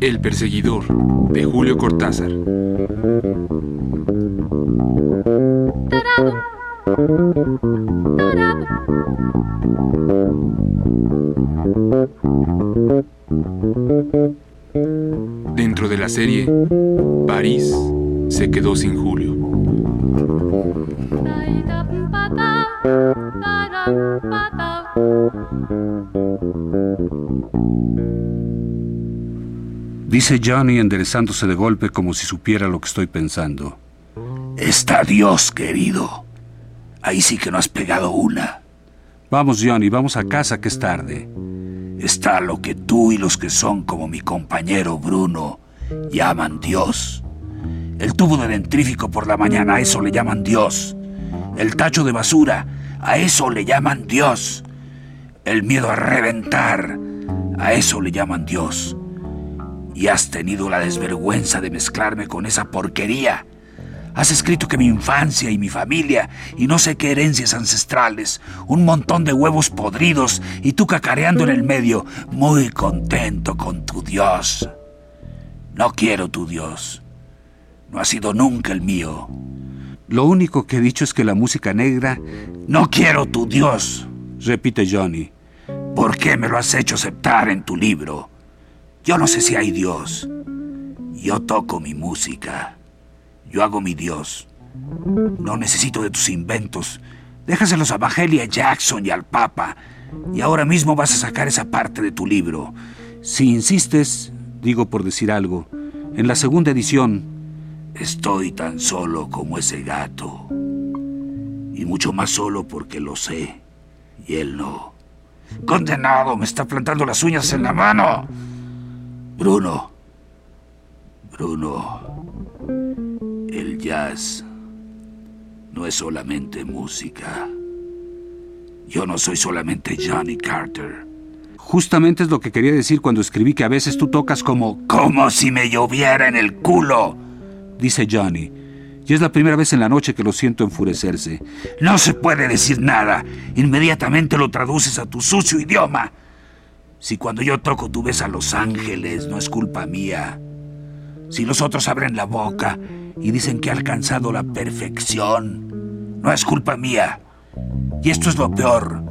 El perseguidor de Julio Cortázar. Dentro de la serie, París se quedó sin Julio. Dice Johnny enderezándose de golpe como si supiera lo que estoy pensando. Está Dios, querido. Ahí sí que no has pegado una. Vamos, Johnny, vamos a casa que es tarde. Está lo que tú y los que son como mi compañero Bruno llaman Dios. El tubo de dentrífico por la mañana, a eso le llaman Dios. El tacho de basura, a eso le llaman Dios. El miedo a reventar, a eso le llaman Dios. Y has tenido la desvergüenza de mezclarme con esa porquería. Has escrito que mi infancia y mi familia y no sé qué herencias ancestrales, un montón de huevos podridos y tú cacareando en el medio, muy contento con tu Dios. No quiero tu Dios. No ha sido nunca el mío. Lo único que he dicho es que la música negra... No quiero tu Dios, repite Johnny. ¿Por qué me lo has hecho aceptar en tu libro? Yo no sé si hay Dios. Yo toco mi música. Yo hago mi Dios. No necesito de tus inventos. Déjaselos a Mahalia Jackson y al Papa. Y ahora mismo vas a sacar esa parte de tu libro. Si insistes, digo por decir algo, en la segunda edición... Estoy tan solo como ese gato. Y mucho más solo porque lo sé. Y él no. Condenado, me está plantando las uñas en la mano. Bruno. Bruno. El jazz no es solamente música. Yo no soy solamente Johnny Carter. Justamente es lo que quería decir cuando escribí que a veces tú tocas como... Como si me lloviera en el culo, dice Johnny. Y es la primera vez en la noche que lo siento enfurecerse. No se puede decir nada. Inmediatamente lo traduces a tu sucio idioma. Si cuando yo toco tú ves a los ángeles, no es culpa mía. Si los otros abren la boca y dicen que ha alcanzado la perfección, no es culpa mía. Y esto es lo peor,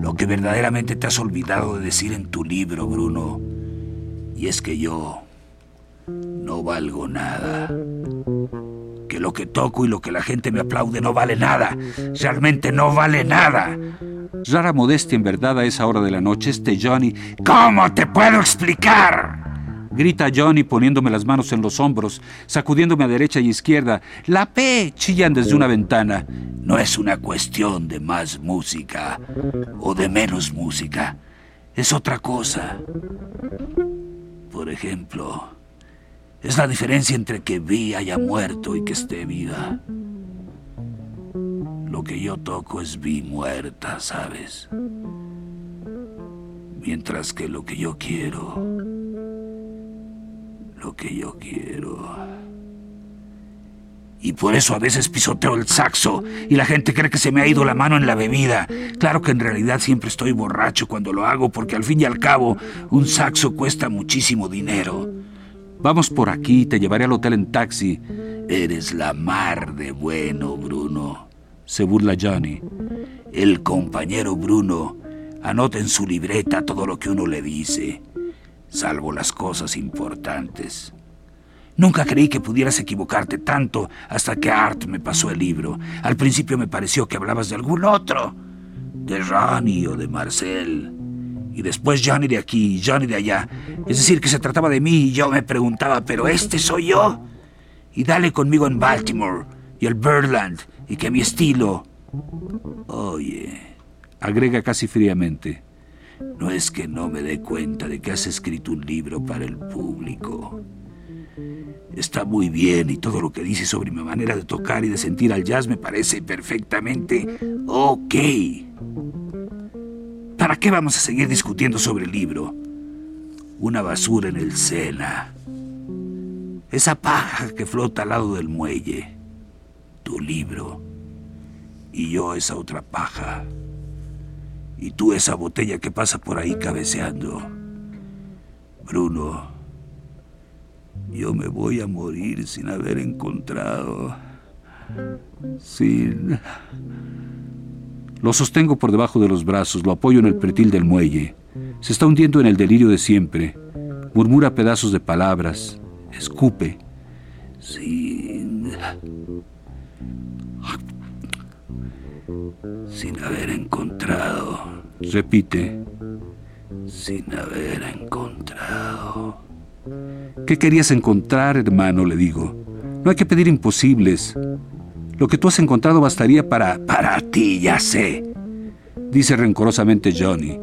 lo que verdaderamente te has olvidado de decir en tu libro, Bruno. Y es que yo no valgo nada. Que lo que toco y lo que la gente me aplaude no vale nada. Realmente no vale nada. Rara modestia en verdad a esa hora de la noche este Johnny. ¿Cómo te puedo explicar? Grita Johnny poniéndome las manos en los hombros, sacudiéndome a derecha y izquierda. La P chillan desde una ventana. No es una cuestión de más música o de menos música. Es otra cosa. Por ejemplo, es la diferencia entre que Vi haya muerto y que esté viva. Lo que yo toco es Vi muerta, ¿sabes? Mientras que lo que yo quiero lo que yo quiero. Y por eso a veces pisoteo el saxo y la gente cree que se me ha ido la mano en la bebida. Claro que en realidad siempre estoy borracho cuando lo hago porque al fin y al cabo un saxo cuesta muchísimo dinero. Vamos por aquí, te llevaré al hotel en taxi. Eres la mar de bueno, Bruno. Se burla Johnny. El compañero Bruno anota en su libreta todo lo que uno le dice salvo las cosas importantes. Nunca creí que pudieras equivocarte tanto hasta que Art me pasó el libro. Al principio me pareció que hablabas de algún otro, de Ronnie o de Marcel. Y después Johnny de aquí Johnny de allá. Es decir, que se trataba de mí y yo me preguntaba, ¿pero este soy yo? Y dale conmigo en Baltimore y el Birdland y que mi estilo... Oye, agrega casi fríamente, No es que no me dé cuenta de que has escrito un libro para el público. Está muy bien y todo lo que dices sobre mi manera de tocar y de sentir al jazz me parece perfectamente ok. ¿Para qué vamos a seguir discutiendo sobre el libro? Una basura en el Sena. Esa paja que flota al lado del muelle. Tu libro. Y yo esa otra paja. Y tú esa botella que pasa por ahí cabeceando. Bruno, yo me voy a morir sin haber encontrado... Sin... Lo sostengo por debajo de los brazos, lo apoyo en el pretil del muelle. Se está hundiendo en el delirio de siempre. Murmura pedazos de palabras. Escupe. Sin... Sin haber encontrado. Repite. Sin haber encontrado. ¿Qué querías encontrar, hermano? Le digo. No hay que pedir imposibles. Lo que tú has encontrado bastaría para... Para ti, ya sé. Dice rencorosamente Johnny.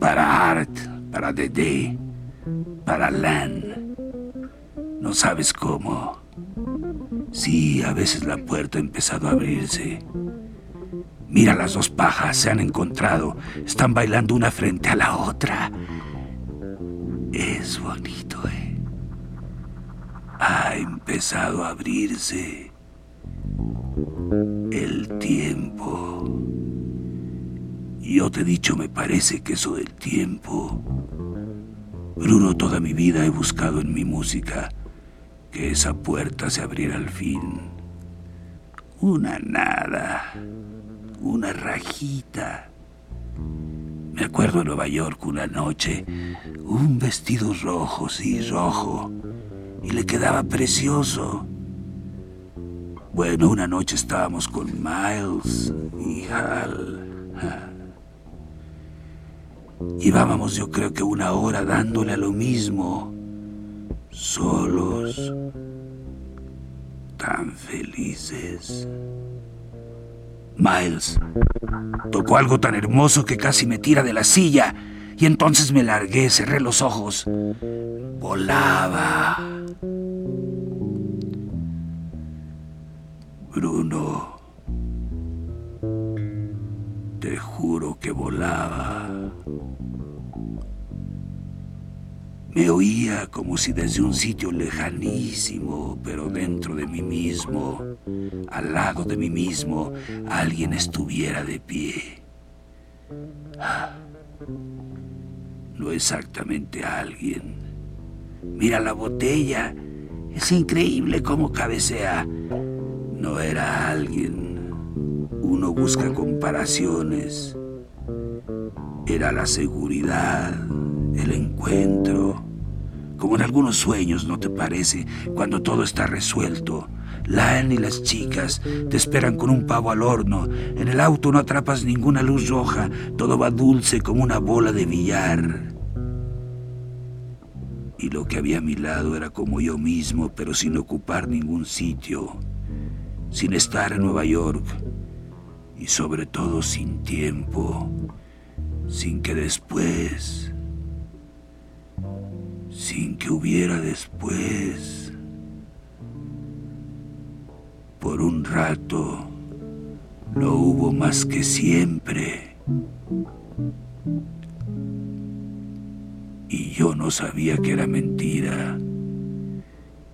Para Art, para Dede, para Lan. No sabes cómo. Sí, a veces la puerta ha empezado a abrirse. Mira, las dos pajas se han encontrado. Están bailando una frente a la otra. Es bonito, ¿eh? Ha empezado a abrirse el tiempo. Yo te he dicho, me parece que eso del tiempo. Bruno, toda mi vida he buscado en mi música que esa puerta se abriera al fin. Una nada, una rajita. Me acuerdo en Nueva York una noche, un vestido rojo, sí, rojo, y le quedaba precioso. Bueno, una noche estábamos con Miles y Hal. Llevábamos yo creo que una hora dándole a lo mismo, solos, tan felices. Miles tocó algo tan hermoso que casi me tira de la silla y entonces me largué, cerré los ojos. Volaba. Bruno, te juro que volaba. Me oía como si desde un sitio lejanísimo, pero dentro de mí mismo, al lado de mí mismo, alguien estuviera de pie. No exactamente alguien. Mira la botella. Es increíble cómo cabecea. No era alguien. Uno busca comparaciones. Era la seguridad, el encuentro. Como en algunos sueños, ¿no te parece? Cuando todo está resuelto. Lan y las chicas te esperan con un pavo al horno. En el auto no atrapas ninguna luz roja. Todo va dulce como una bola de billar. Y lo que había a mi lado era como yo mismo, pero sin ocupar ningún sitio. Sin estar en Nueva York. Y sobre todo sin tiempo. Sin que después sin que hubiera después. Por un rato no hubo más que siempre. Y yo no sabía que era mentira,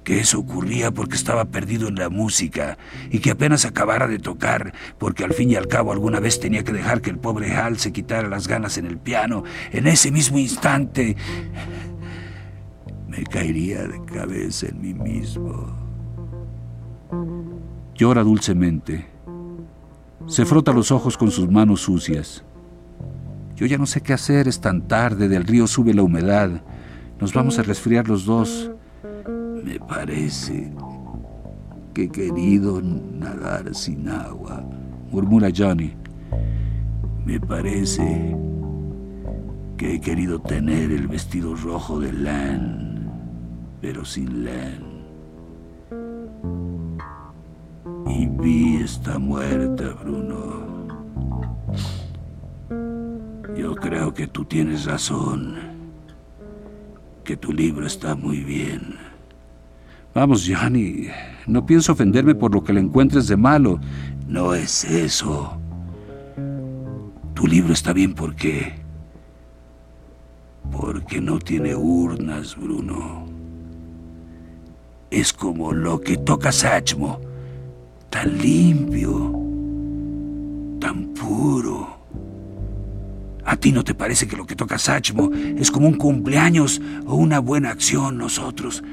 que eso ocurría porque estaba perdido en la música y que apenas acabara de tocar, porque al fin y al cabo alguna vez tenía que dejar que el pobre Hal se quitara las ganas en el piano, en ese mismo instante me caería de cabeza en mí mismo. Llora dulcemente. Se frota los ojos con sus manos sucias. Yo ya no sé qué hacer, es tan tarde, del río sube la humedad. Nos vamos a resfriar los dos. Me parece que he querido nadar sin agua, murmura Johnny. Me parece que he querido tener el vestido rojo de Lan pero sin Len. Y Vi está muerta, Bruno. Yo creo que tú tienes razón. Que tu libro está muy bien. Vamos, Johnny. No pienso ofenderme por lo que le encuentres de malo. No es eso. Tu libro está bien porque... Porque no tiene urnas, Bruno. Es como lo que toca Sachmo. Tan limpio. Tan puro. ¿A ti no te parece que lo que toca Sachmo es como un cumpleaños o una buena acción nosotros?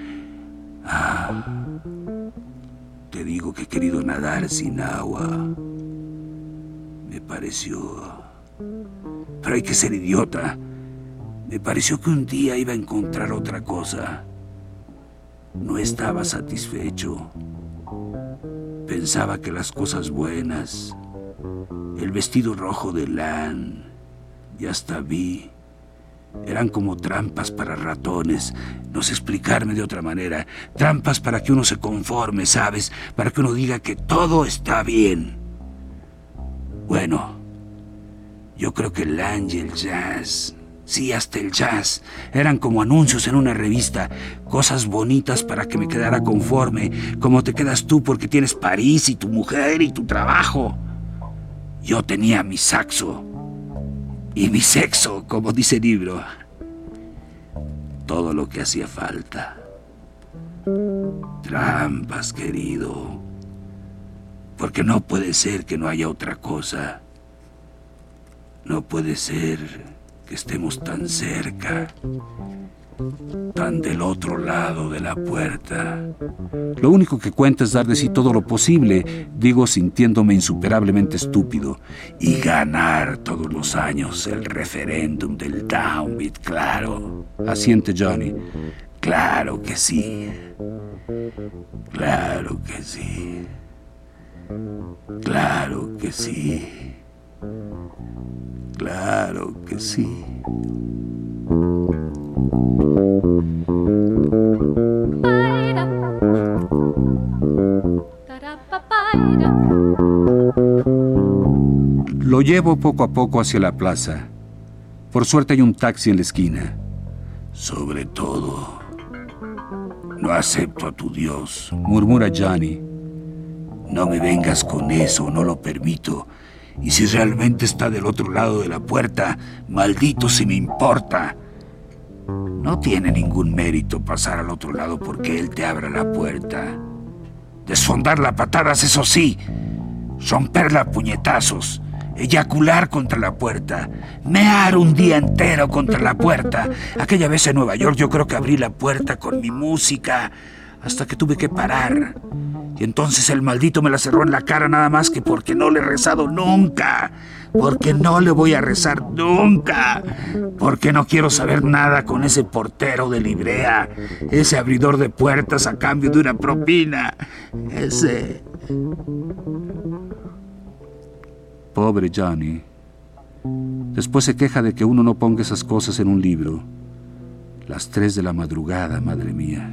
Ah, te digo que he querido nadar sin agua. Me pareció... Pero hay que ser idiota. Me pareció que un día iba a encontrar otra cosa. No estaba satisfecho. Pensaba que las cosas buenas, el vestido rojo de Lan, y hasta vi, eran como trampas para ratones. No sé explicarme de otra manera. Trampas para que uno se conforme, ¿sabes? Para que uno diga que todo está bien. Bueno, yo creo que el Ángel Jazz, sí, hasta el jazz, eran como anuncios en una revista, cosas bonitas para que me quedara conforme, como te quedas tú porque tienes París y tu mujer y tu trabajo. Yo tenía mi saxo y mi sexo, como dice el libro. Todo lo que hacía falta. Trampas, querido. Porque no puede ser que no haya otra cosa. No puede ser que estemos tan cerca, tan del otro lado de la puerta. Lo único que cuenta es dar de sí todo lo posible, digo sintiéndome insuperablemente estúpido, y ganar todos los años el referéndum del Downbeat, claro. Asiente Johnny. Claro que sí. Claro que sí. Claro que sí. Claro que sí. Lo llevo poco a poco hacia la plaza. Por suerte hay un taxi en la esquina. Sobre todo, no acepto a tu Dios, murmura Johnny. No me vengas con eso, no lo permito. Y si realmente está del otro lado de la puerta, maldito si me importa. No tiene ningún mérito pasar al otro lado porque él te abra la puerta. Desfondar la patadas, eso sí. Romperla a puñetazos. Eyacular contra la puerta. Mear un día entero contra la puerta. Aquella vez en Nueva York yo creo que abrí la puerta con mi música hasta que tuve que parar. Y entonces el maldito me la cerró en la cara nada más que porque no le he rezado nunca. Porque no le voy a rezar nunca. Porque no quiero saber nada con ese portero de librea. Ese abridor de puertas a cambio de una propina. Ese... Pobre Johnny. Después se queja de que uno no ponga esas cosas en un libro. Las tres de la madrugada, madre mía.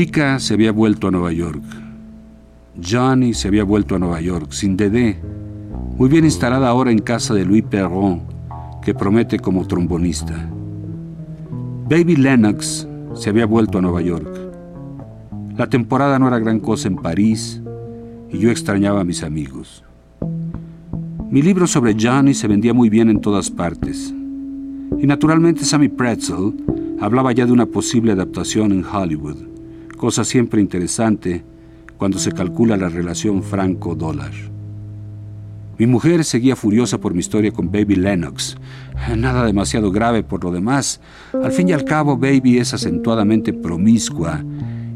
Tika se había vuelto a Nueva York. Johnny se había vuelto a Nueva York, sin Dedé, muy bien instalada ahora en casa de Louis Perron, que promete como trombonista. Baby Lennox se había vuelto a Nueva York. La temporada no era gran cosa en París, y yo extrañaba a mis amigos. Mi libro sobre Johnny se vendía muy bien en todas partes. Y naturalmente Sammy Pretzel hablaba ya de una posible adaptación en Hollywood, cosa siempre interesante cuando se calcula la relación franco-dólar. Mi mujer seguía furiosa por mi historia con Baby Lennox. Nada demasiado grave por lo demás. Al fin y al cabo, Baby es acentuadamente promiscua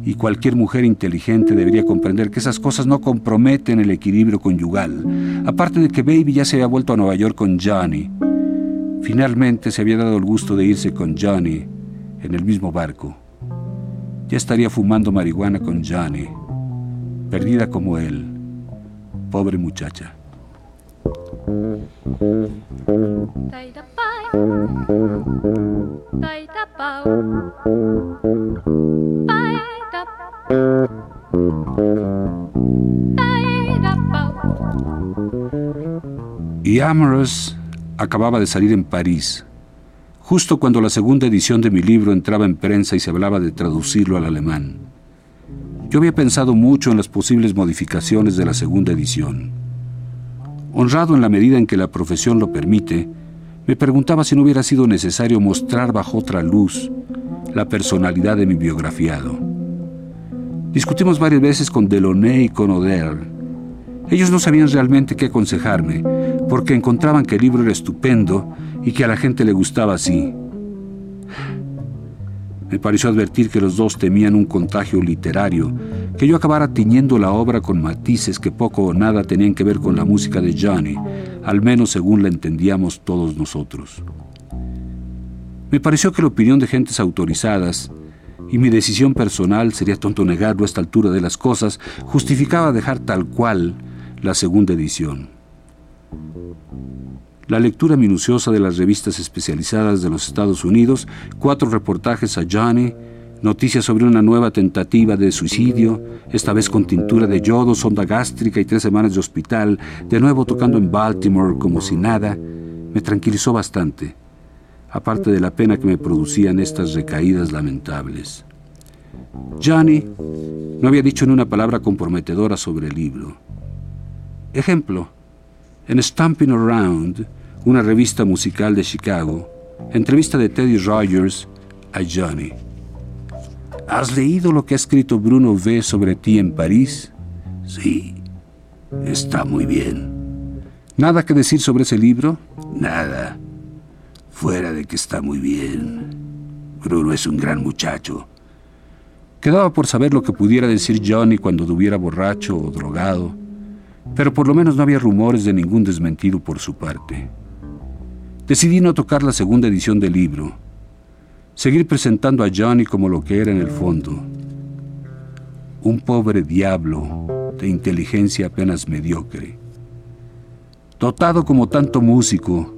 y cualquier mujer inteligente debería comprender que esas cosas no comprometen el equilibrio conyugal. Aparte de que Baby ya se había vuelto a Nueva York con Johnny. Finalmente se había dado el gusto de irse con Johnny en el mismo barco. Ya estaría fumando marihuana con Johnny, perdida como él. Pobre muchacha. Y Amorous acababa de salir en París, justo cuando la segunda edición de mi libro entraba en prensa y se hablaba de traducirlo al alemán. Yo había pensado mucho en las posibles modificaciones de la segunda edición. Honrado en la medida en que la profesión lo permite, me preguntaba si no hubiera sido necesario mostrar bajo otra luz la personalidad de mi biografiado. Discutimos varias veces con Delaunay y con Oder. Ellos no sabían realmente qué aconsejarme, porque encontraban que el libro era estupendo y que a la gente le gustaba así. Me pareció advertir que los dos temían un contagio literario, que yo acabara tiñendo la obra con matices que poco o nada tenían que ver con la música de Johnny, al menos según la entendíamos todos nosotros. Me pareció que la opinión de gentes autorizadas y mi decisión personal, sería tonto negarlo a esta altura de las cosas, justificaba dejar tal cual la segunda edición. La lectura minuciosa de las revistas especializadas de los Estados Unidos, cuatro reportajes a Johnny, noticias sobre una nueva tentativa de suicidio, esta vez con tintura de yodo, sonda gástrica y tres semanas de hospital, de nuevo tocando en Baltimore como si nada, me tranquilizó bastante, aparte de la pena que me producían estas recaídas lamentables. Johnny no había dicho ni una palabra comprometedora sobre el libro. Ejemplo, en Stamping Around, una revista musical de Chicago, entrevista de Teddy Rogers a Johnny. ¿Has leído lo que ha escrito Bruno V sobre ti en París? Sí, está muy bien. ¿Nada que decir sobre ese libro? Nada. Fuera de que está muy bien. Bruno es un gran muchacho. Quedaba por saber lo que pudiera decir Johnny cuando estuviera borracho o drogado pero por lo menos no había rumores de ningún desmentido por su parte. Decidí no tocar la segunda edición del libro, seguir presentando a Johnny como lo que era en el fondo, un pobre diablo de inteligencia apenas mediocre. Dotado como tanto músico,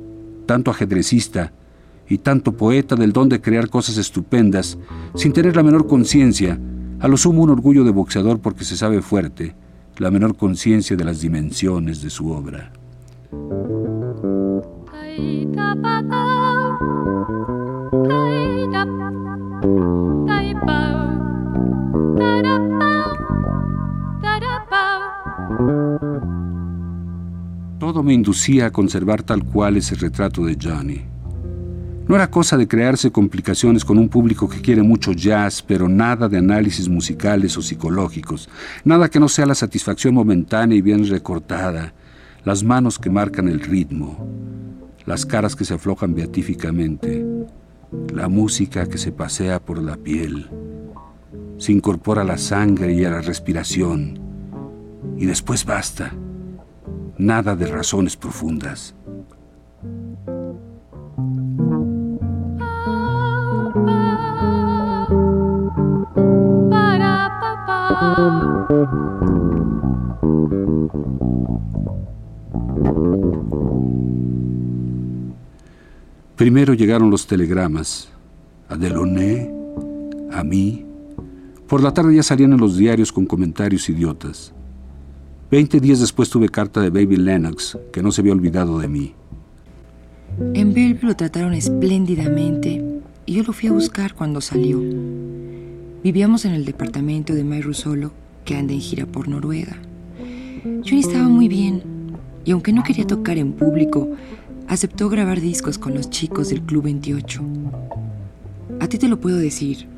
tanto ajedrecista y tanto poeta del don de crear cosas estupendas, sin tener la menor conciencia, a lo sumo un orgullo de boxeador porque se sabe fuerte, la menor conciencia de las dimensiones de su obra. Todo me inducía a conservar tal cual ese retrato de Johnny. No era cosa de crearse complicaciones con un público que quiere mucho jazz, pero nada de análisis musicales o psicológicos, nada que no sea la satisfacción momentánea y bien recortada, las manos que marcan el ritmo, las caras que se aflojan beatíficamente, la música que se pasea por la piel, se incorpora a la sangre y a la respiración, y después basta, nada de razones profundas. Primero llegaron los telegramas, a Delaunay, a mí. Por la tarde ya salían en los diarios con comentarios idiotas. Veinte días después tuve carta de Baby Lennox, que no se había olvidado de mí. En Bellevue lo trataron espléndidamente y yo lo fui a buscar cuando salió. Vivíamos en el departamento de May Solo, que anda en gira por Noruega. Johnny estaba muy bien y aunque no quería tocar en público, aceptó grabar discos con los chicos del Club 28. A ti te lo puedo decir.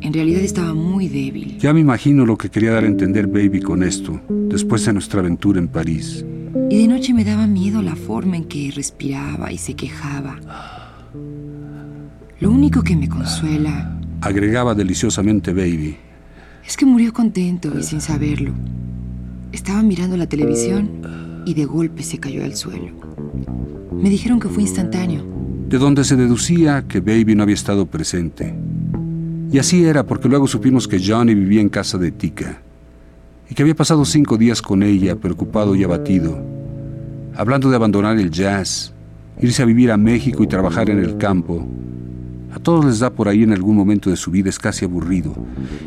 En realidad estaba muy débil. Ya me imagino lo que quería dar a entender Baby con esto, después de nuestra aventura en París. Y de noche me daba miedo la forma en que respiraba y se quejaba. Lo único que me consuela, agregaba deliciosamente Baby, es que murió contento y sin saberlo. Estaba mirando la televisión y de golpe se cayó al suelo. Me dijeron que fue instantáneo. De donde se deducía que Baby no había estado presente. Y así era porque luego supimos que Johnny vivía en casa de Tika y que había pasado cinco días con ella, preocupado y abatido, hablando de abandonar el jazz, irse a vivir a México y trabajar en el campo, A todos les da por ahí en algún momento de su vida, es casi aburrido,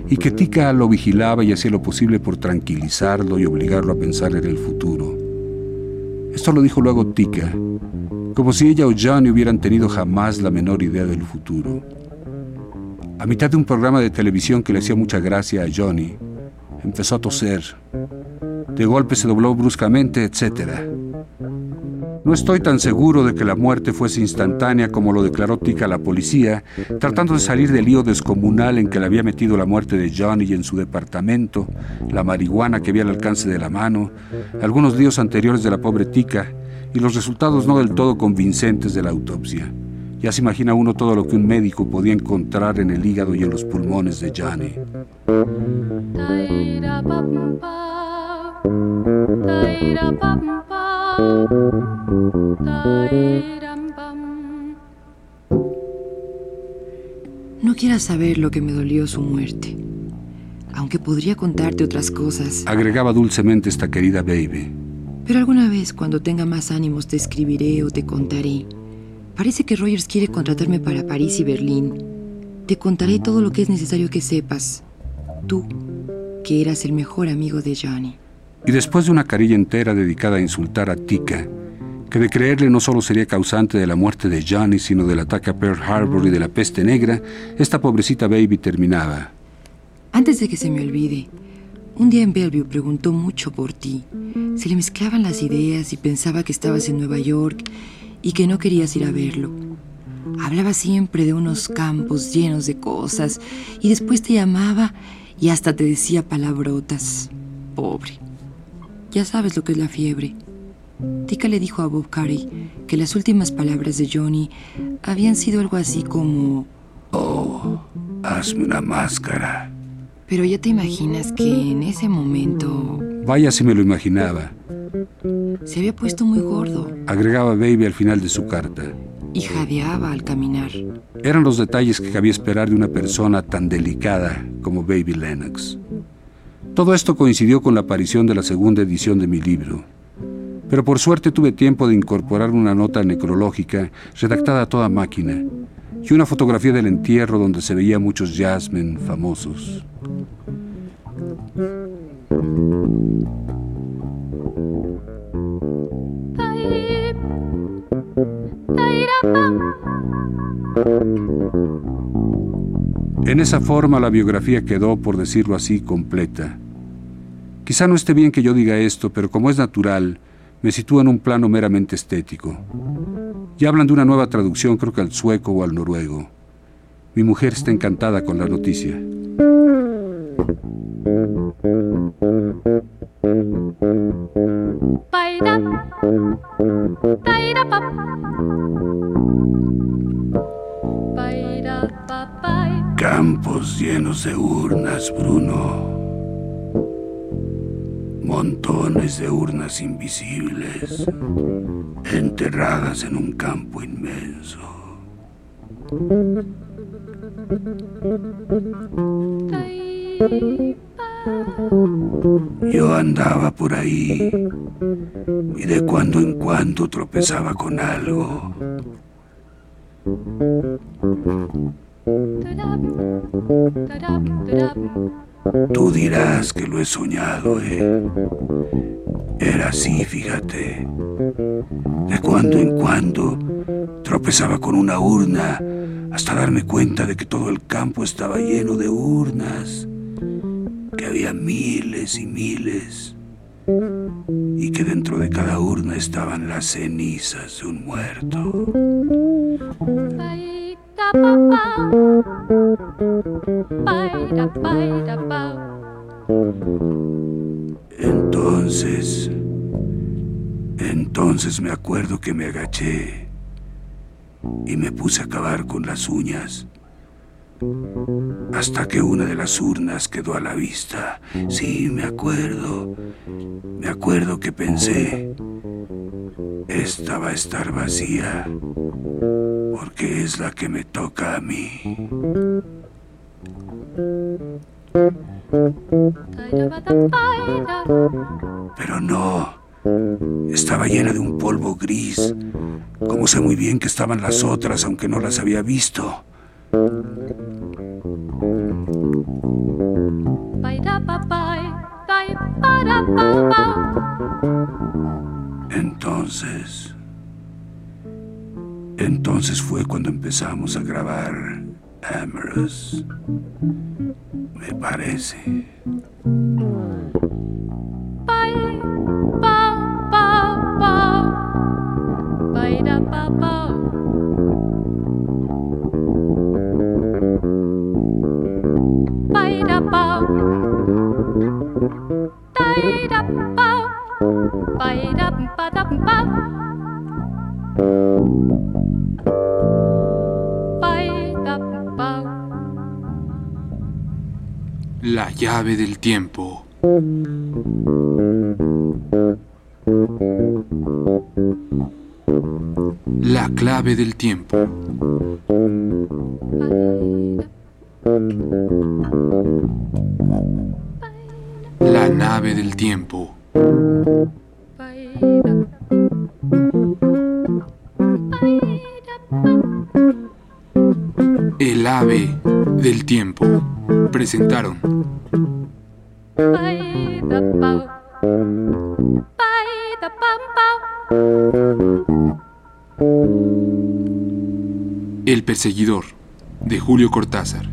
y que Tika lo vigilaba y hacía lo posible por tranquilizarlo y obligarlo a pensar en el futuro. Esto lo dijo luego Tika, como si ella o Johnny hubieran tenido jamás la menor idea del futuro. A mitad de un programa de televisión que le hacía mucha gracia a Johnny, empezó a toser. De golpe se dobló bruscamente, etc. No estoy tan seguro de que la muerte fuese instantánea como lo declaró Tika a la policía, tratando de salir del lío descomunal en que le había metido la muerte de Johnny en su departamento, la marihuana que había al alcance de la mano, algunos días anteriores de la pobre Tika y los resultados no del todo convincentes de la autopsia. Ya se imagina uno todo lo que un médico podía encontrar en el hígado y en los pulmones de Johnny. No quieras saber lo que me dolió su muerte, aunque podría contarte otras cosas. Agregaba dulcemente esta querida baby. Pero alguna vez, cuando tenga más ánimos, te escribiré o te contaré. Parece que Rogers quiere contratarme para París y Berlín. Te contaré todo lo que es necesario que sepas. Tú, que eras el mejor amigo de Johnny. Y después de una carilla entera dedicada a insultar a Tika, que de creerle no solo sería causante de la muerte de Johnny, sino del ataque a Pearl Harbor y de la peste negra, esta pobrecita baby terminaba. Antes de que se me olvide, un día en Bellevue preguntó mucho por ti. Se le mezclaban las ideas y pensaba que estabas en Nueva York y que no querías ir a verlo. Hablaba siempre de unos campos llenos de cosas y después te llamaba y hasta te decía palabrotas. Pobre. Ya sabes lo que es la fiebre. Tika le dijo a Bob Curry que las últimas palabras de Johnny habían sido algo así como... Oh, hazme una máscara. Pero ya te imaginas que en ese momento... Vaya si me lo imaginaba. Se había puesto muy gordo. Agregaba Baby al final de su carta. Y jadeaba al caminar. Eran los detalles que cabía esperar de una persona tan delicada como Baby Lennox. Todo esto coincidió con la aparición de la segunda edición de mi libro. Pero por suerte tuve tiempo de incorporar una nota necrológica redactada a toda máquina y una fotografía del entierro donde se veía muchos jazzmen famosos. En esa forma la biografía quedó, por decirlo así, completa. Quizá no esté bien que yo diga esto, pero como es natural, me sitúa en un plano meramente estético. Ya hablan de una nueva traducción, creo que al sueco o al noruego. Mi mujer está encantada con la noticia. Campos llenos de urnas, Bruno. Montones de urnas invisibles, enterradas en un campo inmenso. Yo andaba por ahí y de cuando en cuando tropezaba con algo. Tú dirás que lo he soñado, ¿eh? Era así, fíjate. De cuando en cuando tropezaba con una urna hasta darme cuenta de que todo el campo estaba lleno de urnas, que había miles y miles, y que dentro de cada urna estaban las cenizas de un muerto. Entonces, entonces me acuerdo que me agaché y me puse a acabar con las uñas hasta que una de las urnas quedó a la vista. Sí, me acuerdo. Me acuerdo que pensé, esta va a estar vacía porque es la que me toca a mí. Pero no, estaba llena de un polvo gris, como sé muy bien que estaban las otras, aunque no las había visto. Entonces, entonces fue cuando empezamos a grabar Amorous. Me parece. La llave del tiempo. La clave del tiempo. La nave del tiempo. Presentaron. El perseguidor de Julio Cortázar.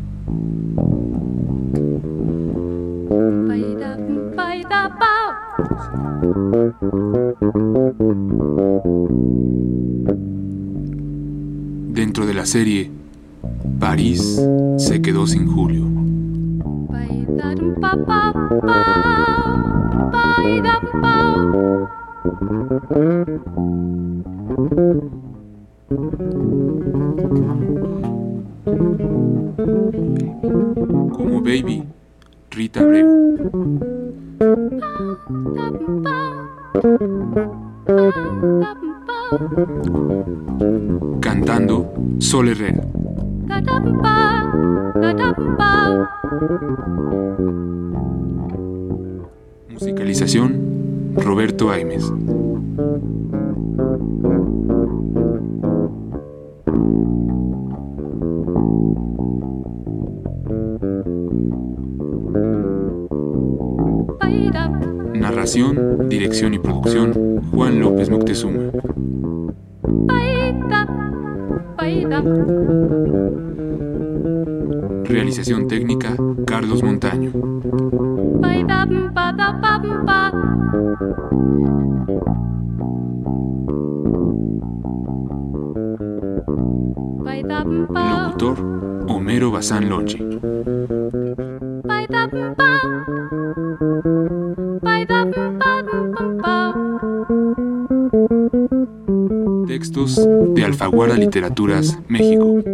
Dentro de la serie, París se quedó sin Julio. Como Baby, Rita Abreu. Cantando Sol Herrera. Musicalización Roberto Aimes. Narración, dirección y producción Juan López Moctezuma. Realización técnica Carlos Montaño. Locutor Homero Bazán Lonche. Alfaguara Literaturas, México.